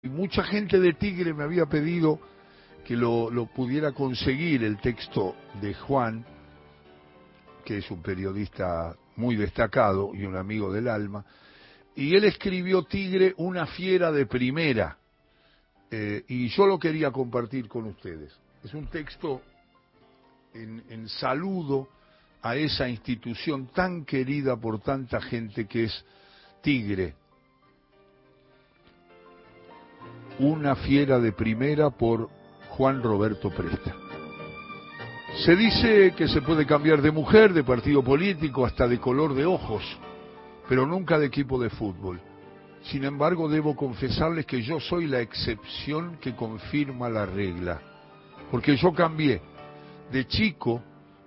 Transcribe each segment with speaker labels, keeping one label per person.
Speaker 1: Y mucha gente de Tigre me había pedido que lo, pudiera conseguir el texto de Juan, que es un periodista muy destacado y un amigo del alma, y él escribió Tigre, una fiera de primera, eh, y yo lo quería compartir con ustedes. Es un texto en saludo a esa institución tan querida por tanta gente que es Tigre, una fiera de primera por Juan Roberto Presta. Se dice que se puede cambiar de mujer, de partido político, hasta de color de ojos, pero nunca de equipo de fútbol. Sin embargo, debo confesarles que yo soy la excepción que confirma la regla, porque yo cambié. De chico,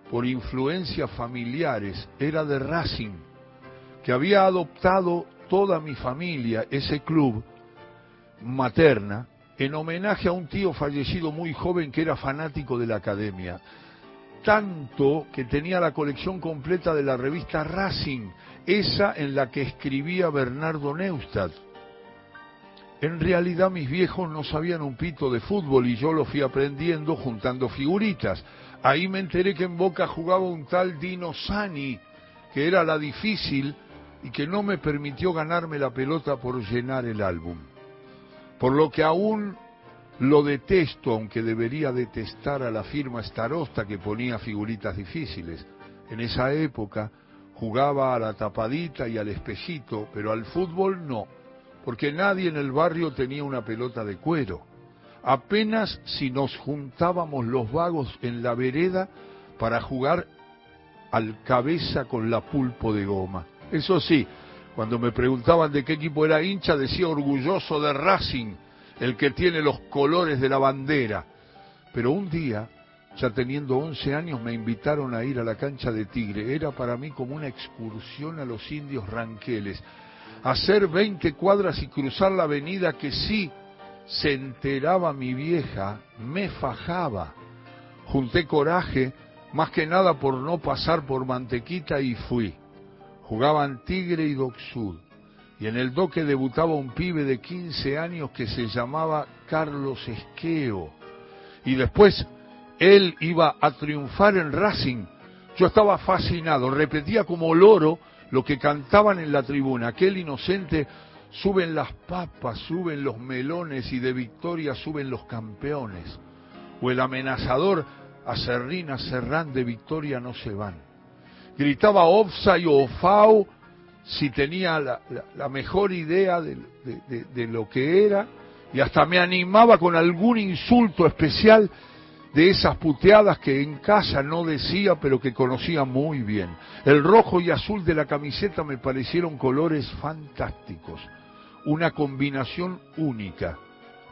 Speaker 1: por influencias familiares, era de Racing, que había adoptado toda mi familia, ese club, materna en homenaje a un tío fallecido muy joven que era fanático de la academia. Tanto que tenía la colección completa de la revista Racing, esa en la que escribía Bernardo Neustadt. En realidad mis viejos no sabían un pito de fútbol y yo lo fui aprendiendo juntando figuritas. Ahí me enteré que en Boca jugaba un tal Dino Sani, que era la difícil y que no me permitió ganarme la pelota por llenar el álbum por lo que aún lo detesto, aunque debería detestar a la firma Starosta que ponía figuritas difíciles. En esa época jugaba a la tapadita y al espejito, pero al fútbol no, porque nadie en el barrio tenía una pelota de cuero. Apenas si nos juntábamos los vagos en la vereda para jugar al cabeza con la pulpo de goma. Eso sí, cuando me preguntaban de qué equipo era hincha, decía orgulloso de Racing, el que tiene los colores de la bandera. Pero un día, ya teniendo 11 años, me invitaron a ir a la cancha de Tigre. Era para mí como una excursión a los indios ranqueles. Hacer 20 cuadras y cruzar la avenida que sí se enteraba mi vieja, me fajaba. Junté coraje, más que nada por no pasar por Mantequita y fui jugaban Tigre y Doc Sud. Y en el Doque debutaba un pibe de 15 años que se llamaba Carlos Esqueo. Y después él iba a triunfar en Racing. Yo estaba fascinado, repetía como loro lo que cantaban en la tribuna. Aquel inocente suben las papas, suben los melones y de victoria suben los campeones. O el amenazador Acerrina Serrán de victoria no se van gritaba offside o FAU si tenía la, mejor idea de, de, lo que era y hasta me animaba con algún insulto especial de esas puteadas que en casa no decía pero que conocía muy bien. El rojo y azul de la camiseta me parecieron colores fantásticos, una combinación única.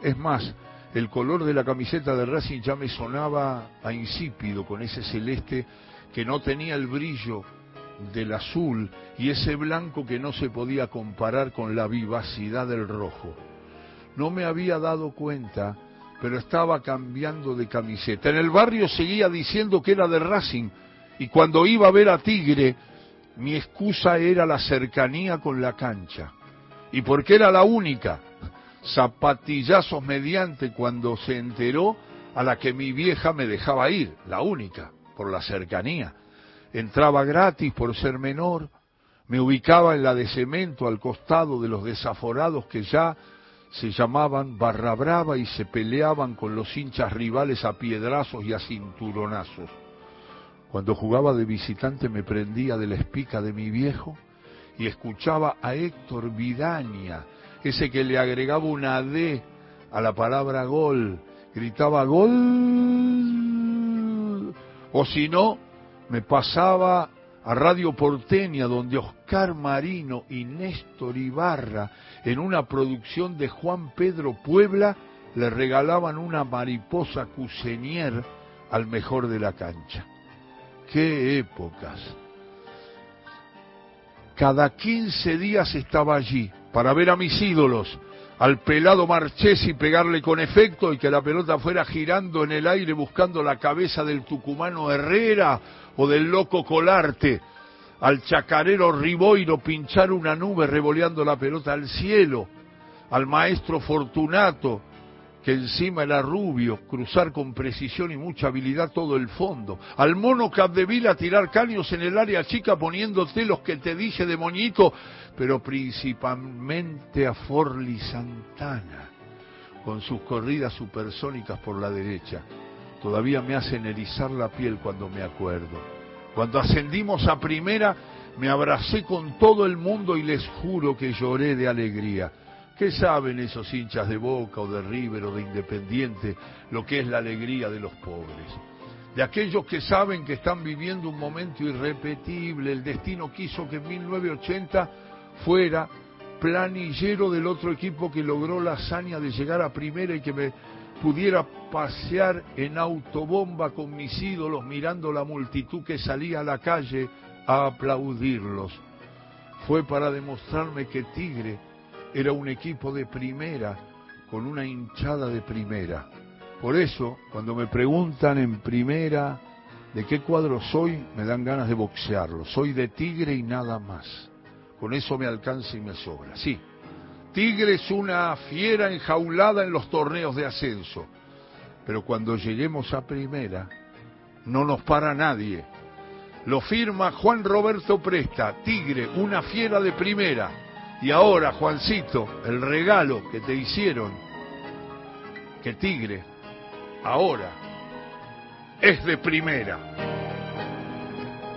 Speaker 1: Es más, el color de la camiseta de Racing ya me sonaba a insípido con ese celeste que no tenía el brillo del azul y ese blanco que no se podía comparar con la vivacidad del rojo. No me había dado cuenta, pero estaba cambiando de camiseta. En el barrio seguía diciendo que era de Racing y cuando iba a ver a Tigre, mi excusa era la cercanía con la cancha. Y porque era la única, zapatillazos mediante cuando se enteró a la que mi vieja me dejaba ir, la única por la cercanía. Entraba gratis por ser menor, me ubicaba en la de cemento al costado de los desaforados que ya se llamaban Barra Brava y se peleaban con los hinchas rivales a piedrazos y a cinturonazos. Cuando jugaba de visitante me prendía de la espica de mi viejo y escuchaba a Héctor Vidaña, ese que le agregaba una D a la palabra gol, gritaba gol o si no, me pasaba a Radio Porteña, donde Oscar Marino y Néstor Ibarra, en una producción de Juan Pedro Puebla, le regalaban una mariposa cusenier al mejor de la cancha. ¡Qué épocas! Cada 15 días estaba allí para ver a mis ídolos, al pelado Marchesi pegarle con efecto y que la pelota fuera girando en el aire buscando la cabeza del tucumano Herrera o del loco Colarte, al chacarero Riboiro pinchar una nube revoleando la pelota al cielo, al maestro Fortunato, que encima era rubio, cruzar con precisión y mucha habilidad todo el fondo. Al mono Capdevila tirar caños en el área chica poniéndote los que te dije de moñito, pero principalmente a Forli Santana, con sus corridas supersónicas por la derecha. Todavía me hacen erizar la piel cuando me acuerdo. Cuando ascendimos a primera, me abracé con todo el mundo y les juro que lloré de alegría ¿Qué saben esos hinchas de Boca o de River o de Independiente lo que es la alegría de los pobres? De aquellos que saben que están viviendo un momento irrepetible, el destino quiso que en 1980 fuera planillero del otro equipo que logró la hazaña de llegar a primera y que me pudiera pasear en autobomba con mis ídolos mirando la multitud que salía a la calle a aplaudirlos. Fue para demostrarme que Tigre era un equipo de primera, con una hinchada de primera. Por eso, cuando me preguntan en primera de qué cuadro soy, me dan ganas de boxearlo. Soy de Tigre y nada más. Con eso me alcanza y me sobra. Sí, Tigre es una fiera enjaulada en los torneos de ascenso. Pero cuando lleguemos a primera, no nos para nadie. Lo firma Juan Roberto Presta, Tigre, una fiera de primera y ahora, Juancito, el regalo que te hicieron, que Tigre, ahora, es de primera.